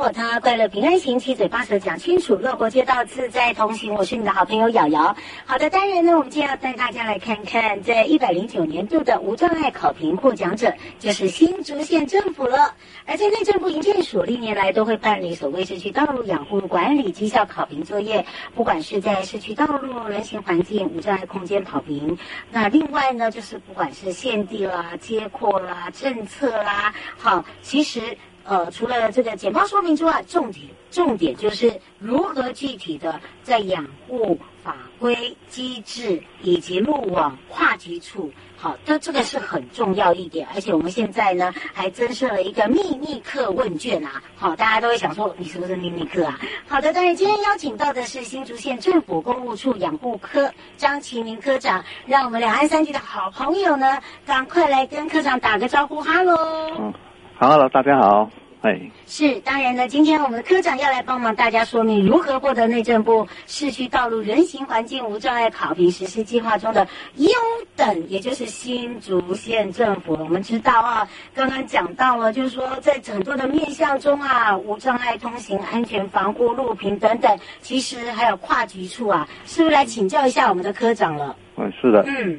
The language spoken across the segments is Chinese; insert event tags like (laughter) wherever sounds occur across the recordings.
我他，快乐平安行，七嘴八舌讲清楚，乐活街道自在同行。我是你的好朋友瑶瑶。好的，当然呢，我们今天要带大家来看看，在一百零九年度的无障碍考评获奖者，就是新竹县政府了。而在内政部营建署历年来都会办理所谓市区道路养护管理绩效考评作业，不管是在市区道路、人行环境、无障碍空间考评。那另外呢，就是不管是现地啦、街廓啦、政策啦，好，其实。呃，除了这个简报说明之外，重点重点就是如何具体的在养护法规机制以及路网跨局处，好，这这个是很重要一点。而且我们现在呢还增设了一个秘密课问卷啊，好，大家都会想说你是不是秘密课啊？好的，当然今天邀请到的是新竹县政府公务处养护科张启明科长，让我们两岸三地的好朋友呢赶快来跟科长打个招呼，哈喽。嗯，好哈喽，大家好。哎，是当然呢。今天我们的科长要来帮忙大家说明如何获得内政部市区道路人行环境无障碍考评实施计划中的优等，也就是新竹县政府。我们知道啊，刚刚讲到了，就是说在很多的面向中啊，无障碍通行、安全防护、路平等等，其实还有跨局处啊，是不是来请教一下我们的科长了？嗯，是的。嗯，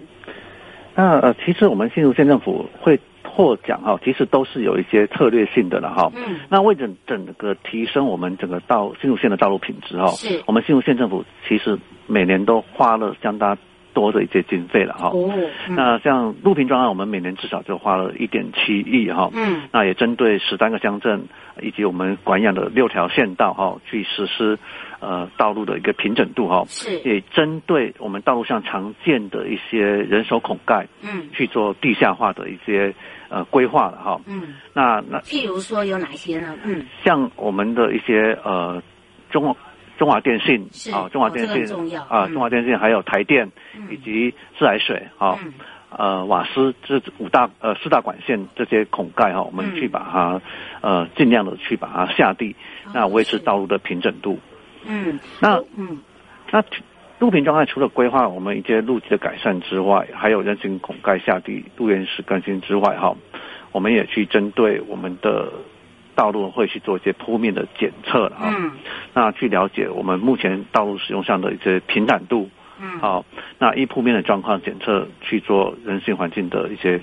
那呃，其实我们新竹县政府会。获奖哈，其实都是有一些策略性的了哈。嗯。那为整整个提升我们整个道新竹县的道路品质哈，是。我们新竹县政府其实每年都花了相当多的一些经费了哈。哦。那像路平专案，我们每年至少就花了一点七亿哈。嗯。那也针对十三个乡镇以及我们管养的六条县道哈，去实施呃道路的一个平整度哈。是。也针对我们道路上常见的一些人手孔盖，嗯，去做地下化的一些。呃，规划了哈，嗯，那那譬如说有哪些呢？嗯，像我们的一些呃中中华电信啊，中华电信啊，中华电信还有台电以及自来水啊，呃瓦斯这五大呃四大管线这些孔盖哈，我们去把它呃尽量的去把它下地，那维持道路的平整度。嗯，那嗯。那。路平状态除了规划我们一些路基的改善之外，还有人行孔盖下地、路缘石更新之外，哈，我们也去针对我们的道路会去做一些铺面的检测了啊。嗯。那去了解我们目前道路使用上的一些平坦度。嗯。好，那一铺面的状况检测去做人行环境的一些。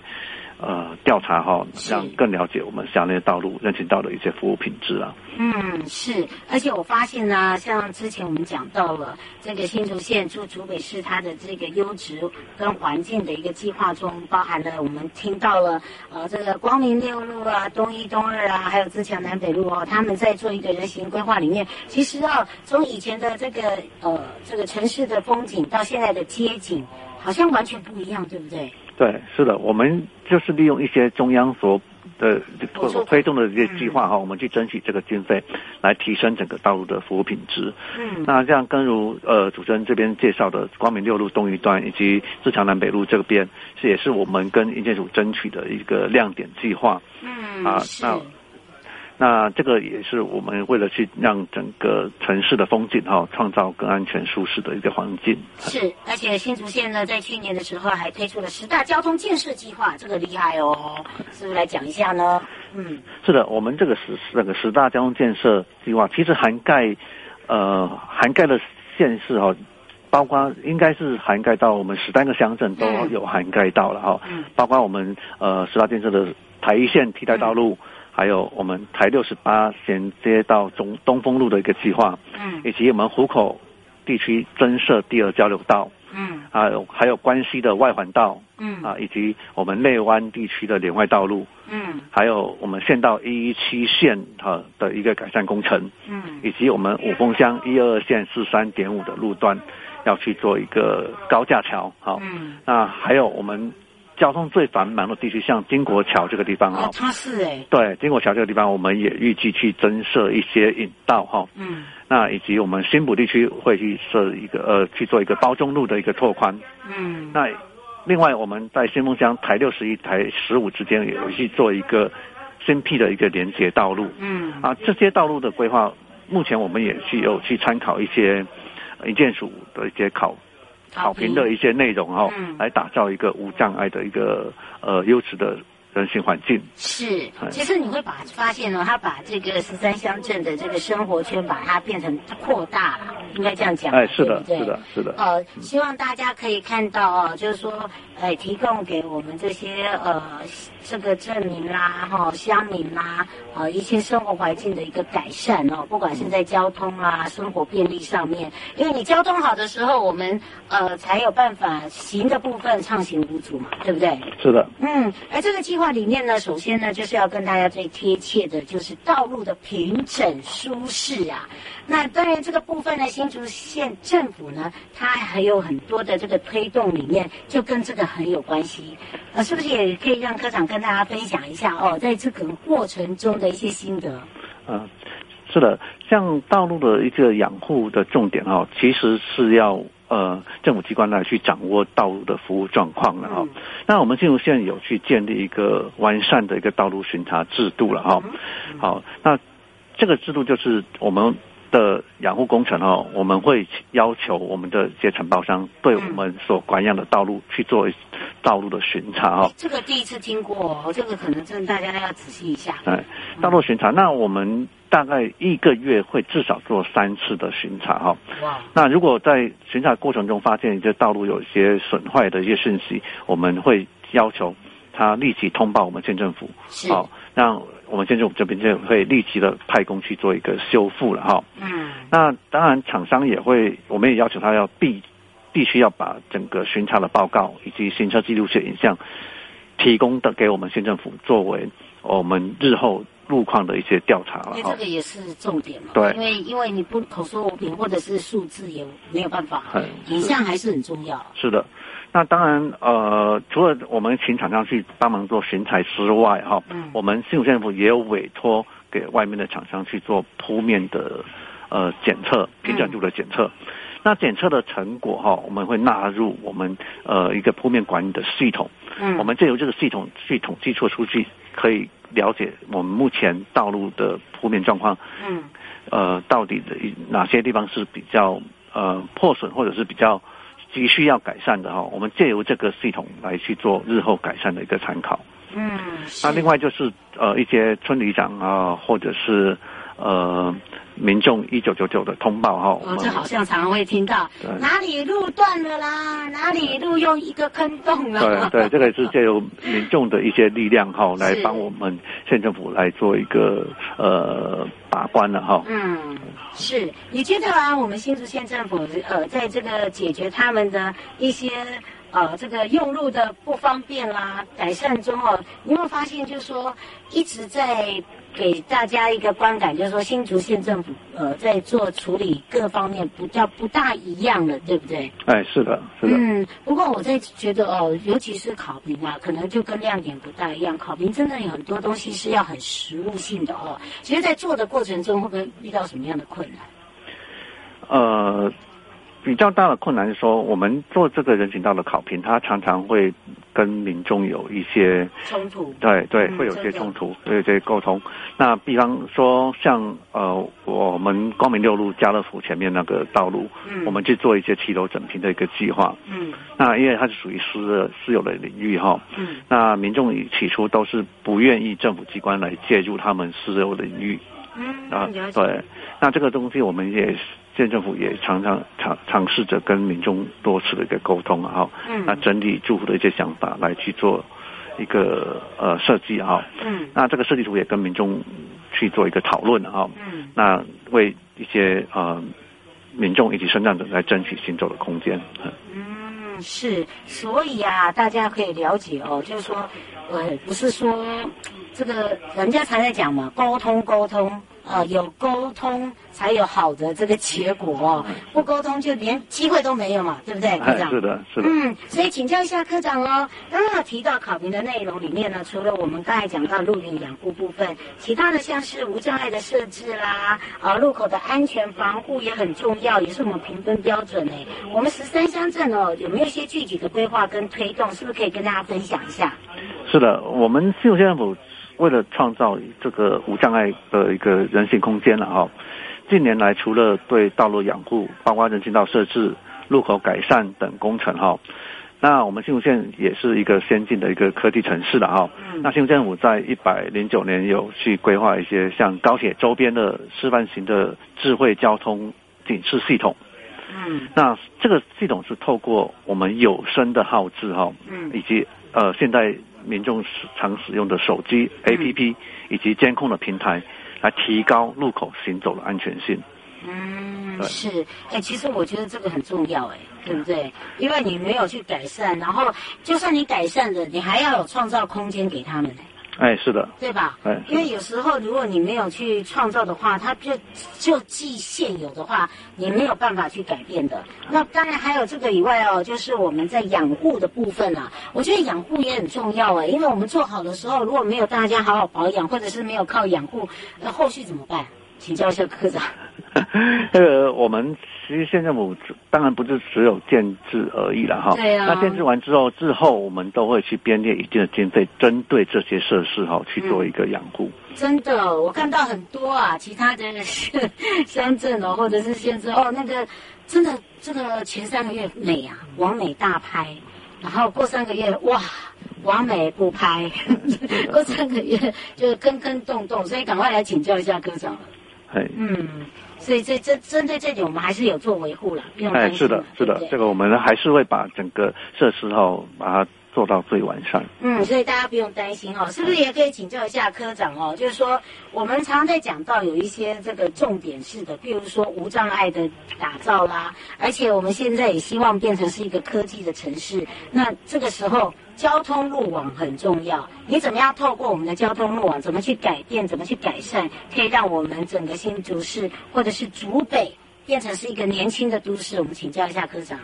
呃，调查哈，让更了解我们辖内道路、人行道的一些服务品质啊。嗯，是，而且我发现呢、啊，像之前我们讲到了这个新竹县驻竹北市它的这个优质跟环境的一个计划中，包含了我们听到了呃这个光明六路啊、东一东二啊，还有自强南北路哦，他们在做一个人行规划里面，其实啊，从以前的这个呃这个城市的风景到现在的街景，好像完全不一样，对不对？对，是的，我们就是利用一些中央所的所推动的这些计划哈，嗯、我们去争取这个经费，来提升整个道路的服务品质。嗯，那这样，跟如呃主持人这边介绍的光明六路东一段以及自强南北路这边，是也是我们跟营建署争取的一个亮点计划。嗯，啊，那那这个也是我们为了去让整个城市的风景哈，创造更安全舒适的一个环境。是，而且新竹县呢，在去年的时候还推出了十大交通建设计划，这个厉害哦，是不是来讲一下呢？嗯，是的，我们这个十那个十大交通建设计划，其实涵盖呃涵盖了县市哈，包括应该是涵盖到我们十三个乡镇都有涵盖到了哈，嗯，包括我们呃十大建设的台一线替代道路。嗯还有我们台六十八衔接到中东风路的一个计划，嗯，以及我们湖口地区增设第二交流道，嗯，还有还有关西的外环道，嗯，啊，以及我们内湾地区的联外道路，嗯，还有我们县道一一七线哈的一个改善工程，嗯，以及我们五峰乡一二二线四三点五的路段要去做一个高架桥，好，嗯，那还有我们。交通最繁忙的地区，像金国桥这个地方啊，它是哎，对，金国桥这个地方，我们也预计去增设一些引道哈，嗯，那以及我们新埔地区会去设一个呃，去做一个包中路的一个拓宽，嗯，那另外我们在新丰乡台六十一、台十五之间也有去做一个新辟的一个连接道路，嗯，啊，这些道路的规划，目前我们也去有去参考一些一建署的一些考。考评的一些内容哈，嗯、来打造一个无障碍的一个呃优质的人行环境。是，其实你会把发现哦，他把这个十三乡镇的这个生活圈，把它变成扩大了，应该这样讲。哎，是的，对对是的，是的。呃，希望大家可以看到哦，就是说，哎，提供给我们这些呃。这个镇民啦，哈，乡民啦，呃，一些生活环境的一个改善哦，不管是在交通啊、生活便利上面，因为你交通好的时候，我们呃才有办法行的部分畅行无阻嘛，对不对？是的。嗯，而这个计划里面呢，首先呢，就是要跟大家最贴切的就是道路的平整舒适啊。那当然，这个部分呢，新竹县政府呢，它还有很多的这个推动里面，就跟这个很有关系。呃，是不是也可以让科长跟大家分享一下哦，在这个过程中的一些心得？嗯，是的，像道路的一个养护的重点哦，其实是要呃政府机关来去掌握道路的服务状况了哈。嗯、那我们新竹县有去建立一个完善的一个道路巡查制度了哈。嗯、好，那这个制度就是我们。的养护工程哦，我们会要求我们的一些承包商对我们所管养的道路去做道路的巡查哦。这个第一次听过哦，这个可能真的大家要仔细一下。对，道路巡查，那我们大概一个月会至少做三次的巡查哈。哇。那如果在巡查过程中发现这道路有一些损坏的一些讯息，我们会要求他立即通报我们县政府。是。好，让。我们现在我们这边就会立即的派工去做一个修复了哈。嗯。那当然，厂商也会，我们也要求他要必必须要把整个巡查的报告以及行车记录器影像提供的给我们县政府，作为我们日后路况的一些调查了。这个也是重点嘛。对。因为因为你不口说无凭或者是数字也没有办法，影像还是很重要。是的。那当然，呃，除了我们请厂商去帮忙做巡查之外，哈，嗯，我们新竹县政府也有委托给外面的厂商去做铺面的呃检测、平整度的检测。嗯、那检测的成果哈，我们会纳入我们呃一个铺面管理的系统。嗯，我们借由这个系统去统计出数据，可以了解我们目前道路的铺面状况。嗯，呃，到底的哪些地方是比较呃破损，或者是比较。急需要改善的哈，我们借由这个系统来去做日后改善的一个参考。嗯，那另外就是呃一些村里长啊，或者是呃民众一九九九的通报哈。哦，这好像常常会听到，对哪里路断了啦，哪里路又一个坑洞了。对对，(laughs) 这个是借由民众的一些力量哈，来帮我们县政府来做一个呃把关了哈。嗯。是，你觉得啊，我们新竹县政府呃，在这个解决他们的一些呃这个用路的不方便啦，改善中哦，你有没有发现，就是说一直在给大家一个观感，就是说新竹县政府呃在做处理各方面比较不大一样了，对不对？哎，是的，是的。嗯，不过我在觉得哦，尤其是考评啊，可能就跟亮点不大一样。考评真的有很多东西是要很实务性的哦。其实，在做的过程中，会不会遇到什么样的困难？呃，比较大的困难是说，我们做这个人行道的考评，它常常会跟民众有一些冲突。对对，会有一些冲突，会有一些沟通。那比方说，像呃，我们光明六路家乐福前面那个道路，嗯，我们去做一些骑楼整平的一个计划，嗯，那因为它是属于私的私有的领域哈，嗯，那民众起初都是不愿意政府机关来介入他们私有领域，嗯，啊，对，那这个东西我们也。县政府也常常尝尝试着跟民众多次的一个沟通啊，嗯，那整理住户的一些想法来去做一个呃设计啊，嗯，那这个设计图也跟民众去做一个讨论啊，嗯，那为一些呃民众以及身障者来争取行走的空间，嗯，是，所以啊，大家可以了解哦，就是说，呃，不是说这个人家常在讲嘛，沟通沟通。呃，有沟通才有好的这个结果哦，不沟通就连机会都没有嘛，对不对，科长？是的，是的。嗯，所以请教一下科长哦，刚刚提到考评的内容里面呢，除了我们刚才讲到路面养护部分，其他的像是无障碍的设置啦，啊，路口的安全防护也很重要，也是我们评分标准诶。我们十三乡镇哦，有没有一些具体的规划跟推动？是不是可以跟大家分享一下？是的，我们新竹县政府。为了创造这个无障碍的一个人行空间了哈，近年来除了对道路养护、包括人行道设置、路口改善等工程哈，那我们新竹县也是一个先进的一个科技城市了哈。那新竹县府在一百零九年有去规划一些像高铁周边的示范型的智慧交通警示系统。嗯，那这个系统是透过我们有声的号志哈，嗯，以及呃现在。民众常使用的手机 APP 以及监控的平台，来提高路口行走的安全性。嗯，是，哎、欸，其实我觉得这个很重要，哎，对不对？因为你没有去改善，然后就算你改善了，你还要有创造空间给他们。哎，是的，对吧？哎，因为有时候如果你没有去创造的话，它就就既现有的话，你没有办法去改变的。那当然还有这个以外哦，就是我们在养护的部分啊，我觉得养护也很重要哎，因为我们做好的时候，如果没有大家好好保养，或者是没有靠养护，那后续怎么办？请教一下科长。(laughs) 那个我们。其实县政府当然不是只有建制而已了哈。对啊。那建制完之后，之后我们都会去编列一定的经费，针对这些设施哈去做一个养护。真的，我看到很多啊，其他的 (laughs) 乡镇哦，或者是县市哦，那个真的这个前三个月美啊，完美大拍，然后过三个月哇，完美不拍，(laughs) 过三个月就坑坑洞洞，所以赶快来请教一下科长了。嗯。所以这这针对这点，我们还是有做维护了，不用担心。哎，是的，是的，这个我们还是会把整个设施后把它做到最完善。嗯，所以大家不用担心哦，是不是也可以请教一下科长哦？就是说，我们常常在讲到有一些这个重点式的，比如说无障碍的打造啦，而且我们现在也希望变成是一个科技的城市。那这个时候。交通路网很重要，你怎么样透过我们的交通路网，怎么去改变，怎么去改善，可以让我们整个新竹市或者是竹北变成是一个年轻的都市？我们请教一下科长。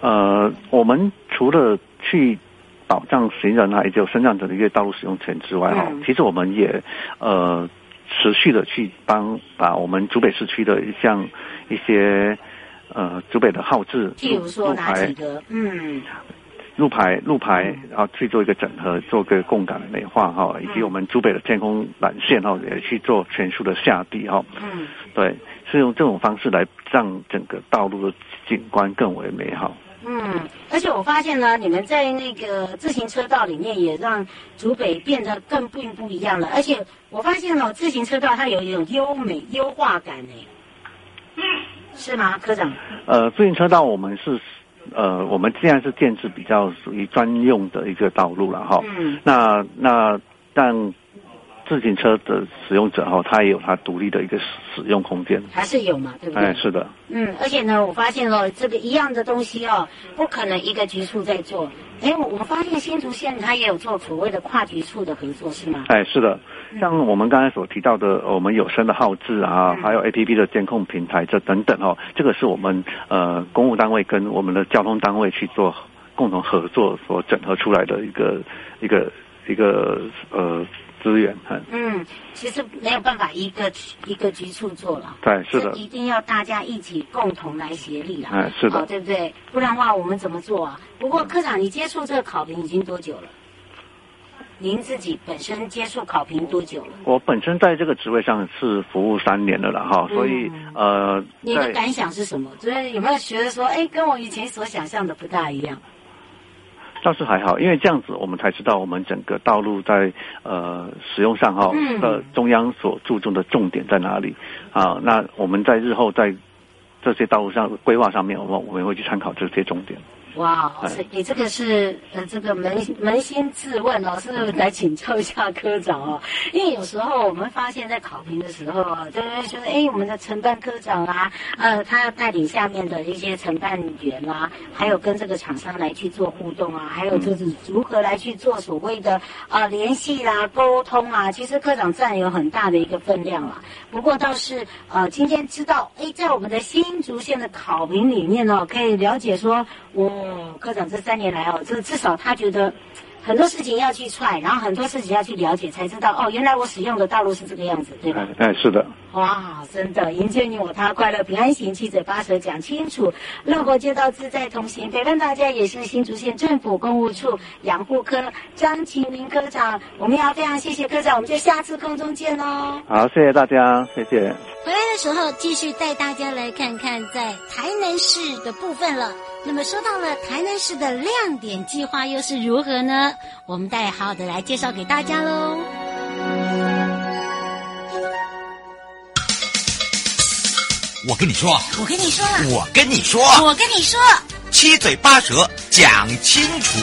呃，我们除了去保障行人还有身障者的一个道路使用权之外，哈、嗯，其实我们也呃持续的去帮把我们竹北市区的像一些呃竹北的号志，譬如说哪几个？嗯。路牌，路牌，然后去做一个整合，做个共感的美化哈，以及我们竹北的天空缆线哈，也去做全数的下地哈。嗯，对，是用这种方式来让整个道路的景观更为美好。嗯，而且我发现呢，你们在那个自行车道里面也让竹北变得更不不一样了。而且我发现哦，自行车道它有一种优美优化感呢。嗯，是吗，科长？呃，自行车道我们是。呃，我们现在是建置比较属于专用的一个道路了哈。嗯。那那但自行车的使用者哈，他也有他独立的一个使用空间。还是有嘛，对不对？哎，是的。嗯，而且呢，我发现哦，这个一样的东西哦，不可能一个局处在做。哎，我我发现新竹县它也有做所谓的跨局处的合作，是吗？哎，是的。像我们刚才所提到的，我们有声的号志啊，还有 APP 的监控平台这等等哦，这个是我们呃公务单位跟我们的交通单位去做共同合作所整合出来的一个一个一个呃其实没有办法一个一个局处做了，对，是的，一定要大家一起共同来协力了。哎，是的，对不对？不然的话，我们怎么做啊？不过科长，你接触这个考评已经多久了？您自己本身接触考评多久了？我本身在这个职位上是服务三年的了哈，所以、嗯、呃，你的感想是什么？就是有没有觉得说，哎，跟我以前所想象的不大一样？倒是还好，因为这样子我们才知道我们整个道路在呃使用上哈呃中央所注重的重点在哪里啊？那我们在日后在这些道路上规划上面，我们我们会去参考这些重点。哇，你这个是呃，这个扪扪心自问哦，是来请教一下科长哦？(laughs) 因为有时候我们发现，在考评的时候啊，就是就是哎，我们的承办科长啊，呃，他要带领下面的一些承办员啊，还有跟这个厂商来去做互动啊，还有就是如何来去做所谓的啊、呃、联系啦、沟通啊，其实科长占有很大的一个分量啊。不过倒是呃，今天知道哎，在我们的新竹县的考评里面呢、哦，可以了解说我。嗯，科长这三年来哦，这至少他觉得很多事情要去踹，然后很多事情要去了解，才知道哦，原来我使用的道路是这个样子，对吧？哎，是的。哇，真的迎接你我他，快乐平安行，七嘴八舌讲清楚，乐活街道自在同行，陪伴大家也是新竹县政府公务处养护科张启明科长，我们要非常谢谢科长，我们就下次空中见喽。好，谢谢大家，谢谢。回来的时候继续带大家来看看在台南市的部分了。那么说到了台南市的亮点计划又是如何呢？我们待好好的来介绍给大家喽。我跟你说，我跟你说，我跟你说，我跟你说，七嘴八舌讲清楚。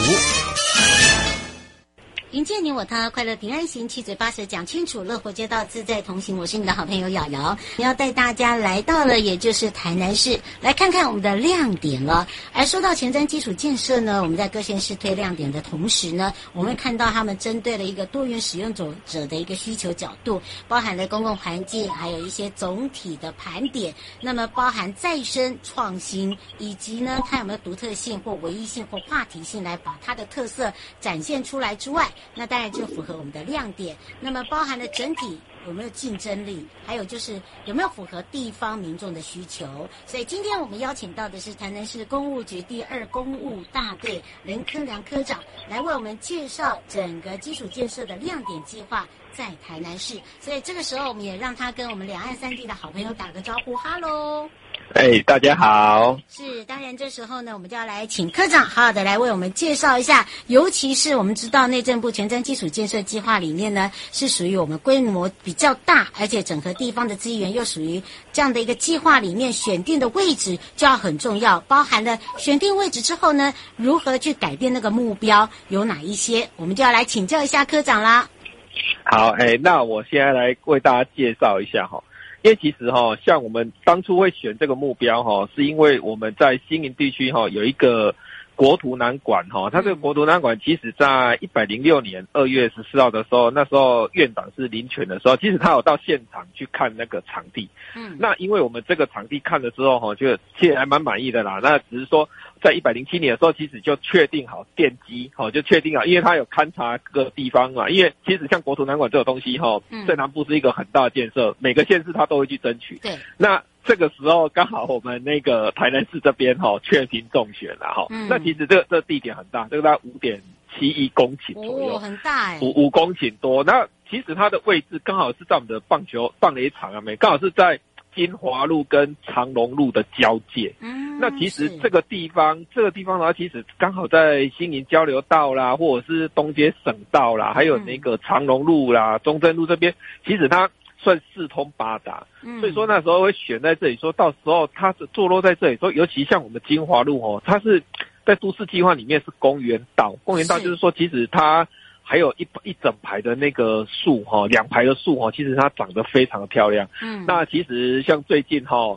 迎接你我他，快乐平安行，七嘴八舌讲清楚，乐活街道自在同行。我是你的好朋友瑶瑶，你要带大家来到了，也就是台南市，来看看我们的亮点了。而说到前瞻基础建设呢，我们在各县市推亮点的同时呢，我们看到他们针对了一个多元使用者者的一个需求角度，包含了公共环境，还有一些总体的盘点。那么包含再生创新，以及呢，它有没有独特性或唯一性或话题性，来把它的特色展现出来之外。那当然就符合我们的亮点，那么包含了整体有没有竞争力，还有就是有没有符合地方民众的需求。所以今天我们邀请到的是台南市公务局第二公务大队林科良科长，来为我们介绍整个基础建设的亮点计划在台南市。所以这个时候我们也让他跟我们两岸三地的好朋友打个招呼，哈喽。哎大家好。是，当然这时候呢，我们就要来请科长好好的来为我们介绍一下，尤其是我们知道内政部前瞻基础建设计划里面呢，是属于我们规模比较大，而且整合地方的资源又属于这样的一个计划里面选定的位置就要很重要，包含了选定位置之后呢，如何去改变那个目标有哪一些，我们就要来请教一下科长啦。好，哎，那我现在来为大家介绍一下哈。因为其实哈，像我们当初会选这个目标哈，是因为我们在新营地区哈有一个国图南馆哈，它这个国图南馆其实在一百零六年二月十四号的时候，那时候院长是林权的时候，其实他有到现场去看那个场地。嗯，那因为我们这个场地看了之后哈，就其实还蛮满意的啦。那只是说。在一百零七年的时候，其实就确定好奠基，好就确定好，因为他有勘察各个地方嘛。因为其实像国图南馆这种东西，哈，在南部是一个很大的建设，每个县市他都会去争取。对。那这个时候刚好我们那个台南市这边哈确定中选了哈。嗯。那其实这个这个地点很大，这个大概五点七一公顷左右，哦，很大哎。五五公顷多。那其实它的位置刚好是在我们的棒球棒垒场啊，没刚好是在。金华路跟长隆路的交界，嗯，那其实这个地方，这个地方的话，其实刚好在新营交流道啦，或者是东街省道啦，还有那个长隆路啦、中正路这边，其实它算四通八达，嗯，所以说那时候会选在这里，说到时候它是坐落在这里，说尤其像我们金华路哦，它是在都市计划里面是公园道，公园道就是说其实它。还有一一整排的那个树哈，两排的树哈，其实它长得非常的漂亮。嗯，那其实像最近哈，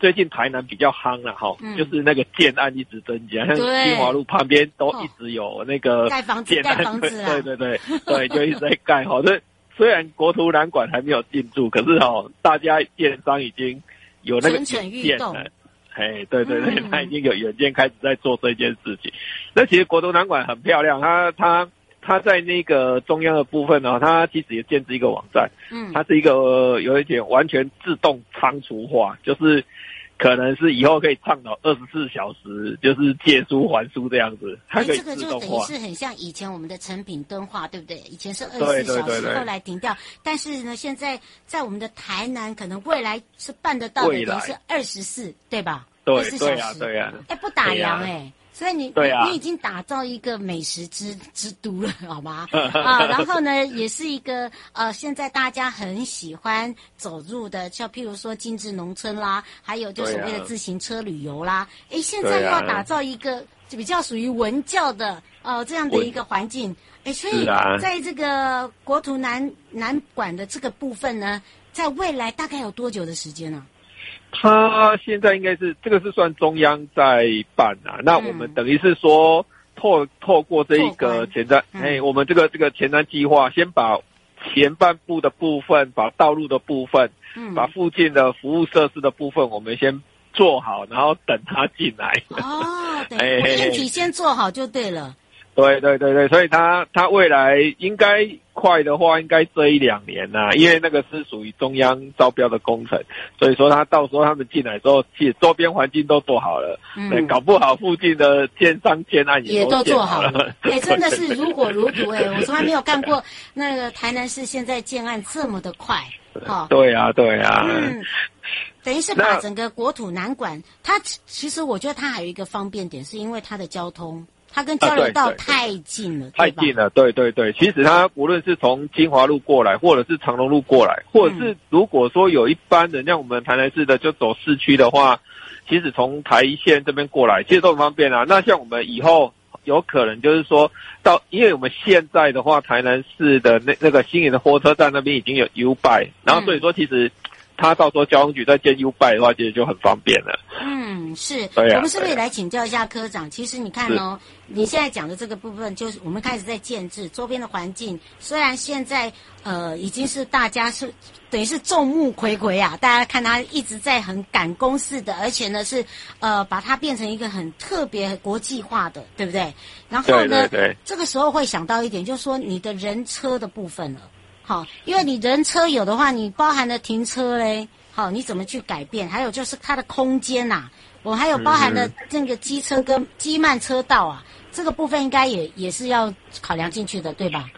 最近台南比较夯了哈，嗯、就是那个建案一直增加，像金华路旁边都一直有那个盖房子，盖房子 (laughs) 对对对对，就一直在盖哈。(laughs) 这虽然国图南馆还没有进驻，可是哦，大家电商已经有那个远见了。哎，对对对，他已经有远见开始在做这件事情。那其实国图南馆很漂亮，它它。它在那个中央的部分呢，它其实也建置一个网站，嗯，它是一个有一点完全自动仓储化，就是。可能是以后可以倡导二十四小时，就是借书还书这样子，它可以自动化。这个就等于是很像以前我们的成品敦化，对不对？以前是二十四小时，后来停掉。但是呢，现在在我们的台南，可能未来是办得到的，等于是二十四，对吧？对对呀，对呀。哎，不打烊哎。所以你对、啊、你，你已经打造一个美食之之都了，好吗？(laughs) 啊，然后呢，也是一个呃，现在大家很喜欢走入的，像譬如说精致农村啦，还有就是为了自行车旅游啦。哎、啊，现在又要打造一个比较属于文教的呃这样的一个环境。哎，所以在这个国土南南馆的这个部分呢，在未来大概有多久的时间呢、啊？他现在应该是这个是算中央在办啊，那我们等于是说透透过这一个前瞻，哎，我们这个这个前瞻计划，先把前半部的部分，把道路的部分，嗯，把附近的服务设施的部分，我们先做好，然后等他进来。哦，(laughs) 对，硬体先做好就对了。对对对对，所以他他未来应该快的话，应该这一两年呐、啊，因为那个是属于中央招标的工程，所以说他到时候他们进来之后，其实周边环境都做好了，嗯，搞不好附近的建商建案也都，做好了，哎，真的 (laughs) 是如火如荼哎，我从来没有干过那个台南市现在建案这么的快，哈，对呀对呀，嗯，等于是把整个国土南管，它其实我觉得它还有一个方便点，是因为它的交通。它跟交流道太近了，啊、太近了。对对对，其实它无论是从金华路过来，或者是长隆路过来，或者是如果说有一般的，像我们台南市的就走市区的话，其实从台一线这边过来，其实都很方便啊。那像我们以后有可能就是说到，因为我们现在的话，台南市的那那个新营的火车站那边已经有 U-Bike，然后所以说其实。他到时候交通局再建 U-Bike 的话，其实就很方便了。嗯，是。对啊。我们是不是也来请教一下科长？其实你看哦，你现在讲的这个部分，就是我们开始在建制周边的环境。虽然现在呃已经是大家是等于是众目睽睽啊，大家看他一直在很赶工似的，而且呢是呃把它变成一个很特别国际化的，对不对？然后呢，对对对，这个时候会想到一点，就是说你的人车的部分了。好，因为你人车有的话，你包含了停车嘞，好，你怎么去改变？还有就是它的空间呐、啊，我还有包含的这个机车跟机慢车道啊，这个部分应该也也是要考量进去的，对吧？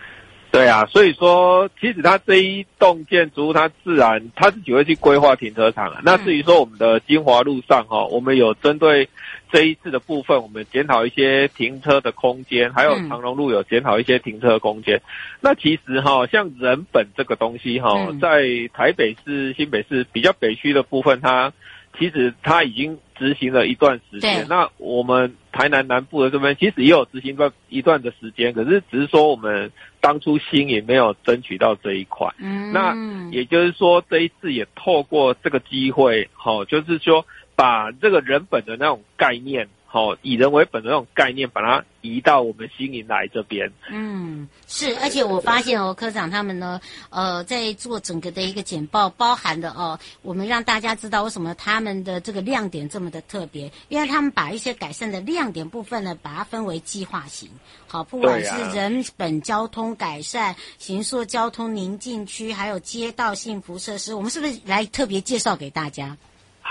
对啊，所以说其实它这一栋建筑物，它自然它自己会去规划停车场啊。那至于说我们的金华路上哈，我们有针对。这一次的部分，我们检讨一些停车的空间，还有长荣路有检讨一些停车的空间。嗯、那其实哈，像人本这个东西哈，嗯、在台北市、新北市比较北区的部分，它其实它已经执行了一段时间。那我们台南南部的这边其实也有执行过一段的时间，可是只是说我们当初心也没有争取到这一块。嗯，那也就是说这一次也透过这个机会，哦，就是说。把这个人本的那种概念，好，以人为本的那种概念，把它移到我们新营来这边。嗯，是，而且我发现哦，科长他们呢，呃，在做整个的一个简报，包含的哦，我们让大家知道为什么他们的这个亮点这么的特别，因为他们把一些改善的亮点部分呢，把它分为计划型，好，不管是人本交通改善、行塑交通宁静区，还有街道幸福设施，我们是不是来特别介绍给大家？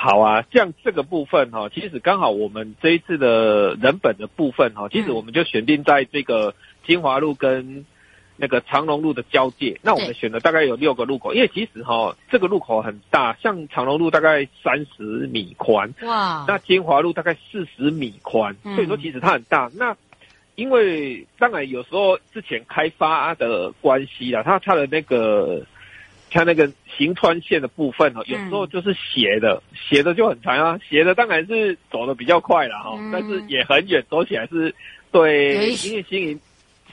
好啊，像这个部分哈，其实刚好我们这一次的人本的部分哈，其实我们就选定在这个金华路跟那个长隆路的交界。那我们选了大概有六个路口，因为其实哈这个路口很大，像长隆路大概三十米宽，哇，那金华路大概四十米宽，所以说其实它很大。那因为当然有时候之前开发的关系啦，它它的那个。像那个行穿线的部分哦，有时候就是斜的，斜的就很长啊，斜的当然是走的比较快了哈，但是也很远，走起来是对，因为新营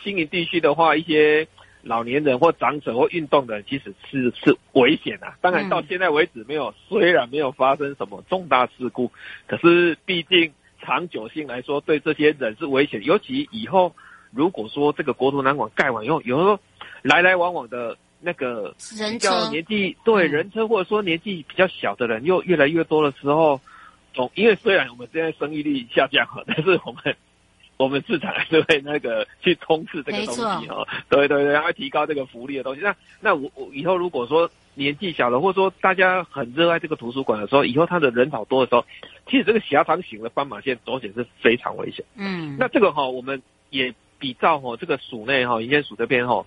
新营地区的话，一些老年人或长者或运动的人，其实是是危险的。当然到现在为止没有，虽然没有发生什么重大事故，可是毕竟长久性来说，对这些人是危险。尤其以后如果说这个国土南馆盖完以后，有时候来来往往的。那个人较年纪对人车或者说年纪比较小的人又越来越多的时候，总因为虽然我们现在生育率下降了，但是我们我们市场还是会那个去冲刺这个东西哈。对对对，然后提高这个福利的东西。那那我我以后如果说年纪小了，或者说大家很热爱这个图书馆的时候，以后它的人潮多的时候，其实这个狭长型的斑马线走起来是非常危险。嗯，那这个哈，我们也比照哈这个署内哈营建署这边哈，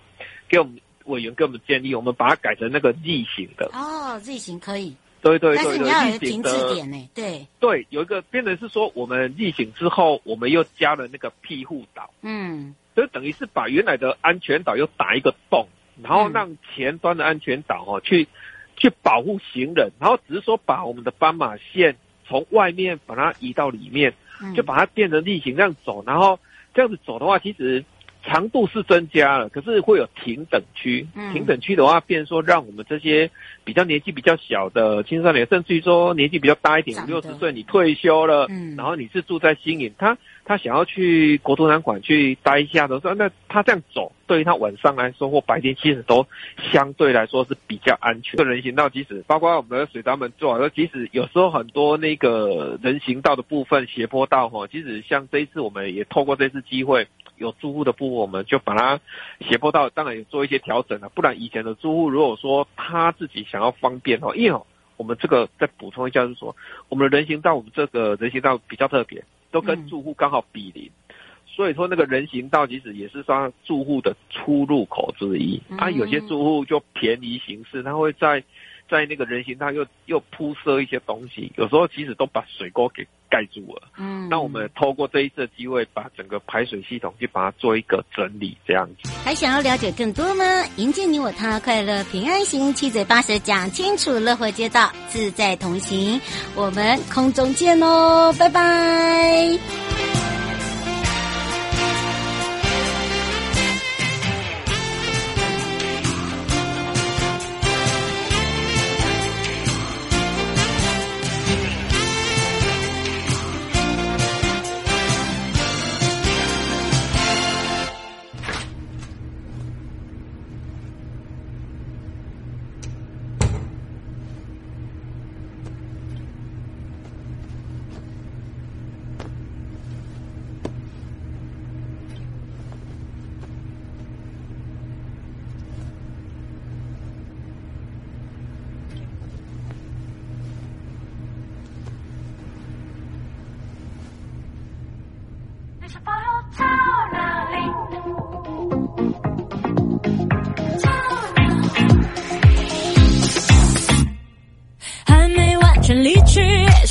给我们委员给我们建议，我们把它改成那个 Z 型的。哦，Z 型可以。对对对对，但是你要有停滞点呢，对对，有一个变成是说，我们逆行之后，我们又加了那个庇护岛，嗯，就等于是把原来的安全岛又打一个洞，然后让前端的安全岛哦去去保护行人，然后只是说把我们的斑马线从外面把它移到里面，就把它变成逆行这样走，然后这样子走的话，其实。长度是增加了，可是会有停等区。嗯、停等区的话，变说让我们这些比较年纪比较小的青少年，甚至于说年纪比较大一点，五六十岁，你退休了，嗯、然后你是住在新营，他他想要去国图南馆去待一下的时候，那他这样走，对于他晚上来说或白天，其实都相对来说是比较安全。这个人行道，即使包括我们的水闸门做好，即使有时候很多那个人行道的部分斜坡道哈，即使像这一次，我们也透过这次机会。有住户的部分，我们就把它斜坡道，当然也做一些调整了。不然以前的住户，如果说他自己想要方便哦，因为，我们这个再补充一下，就是说我们的人行道，我们这个人行道比较特别，都跟住户刚好比邻，所以说那个人行道其实也是算住户的出入口之一。啊，有些住户就便宜行事，他会在。在那个人行道又又铺设一些东西，有时候其实都把水沟给盖住了。嗯，那我们透过这一次的机会，把整个排水系统去把它做一个整理，这样子。还想要了解更多吗？迎接你我他，快乐平安行，七嘴八舌讲清楚，乐活街道自在同行。我们空中见哦，拜拜。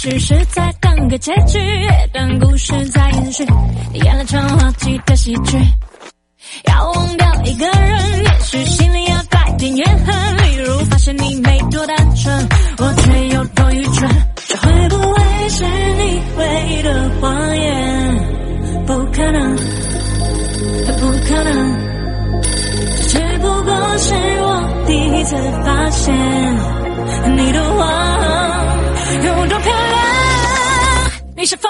只是在等个结局，等故事在延续，演了场滑稽的喜剧。要忘掉一个人，也许心里要带点怨恨。例如发现你没多单纯，我却有多愚蠢。这会不会是你唯一的谎言？不可能，不可能，这只不过是我第一次发现你的谎漂亮。你是否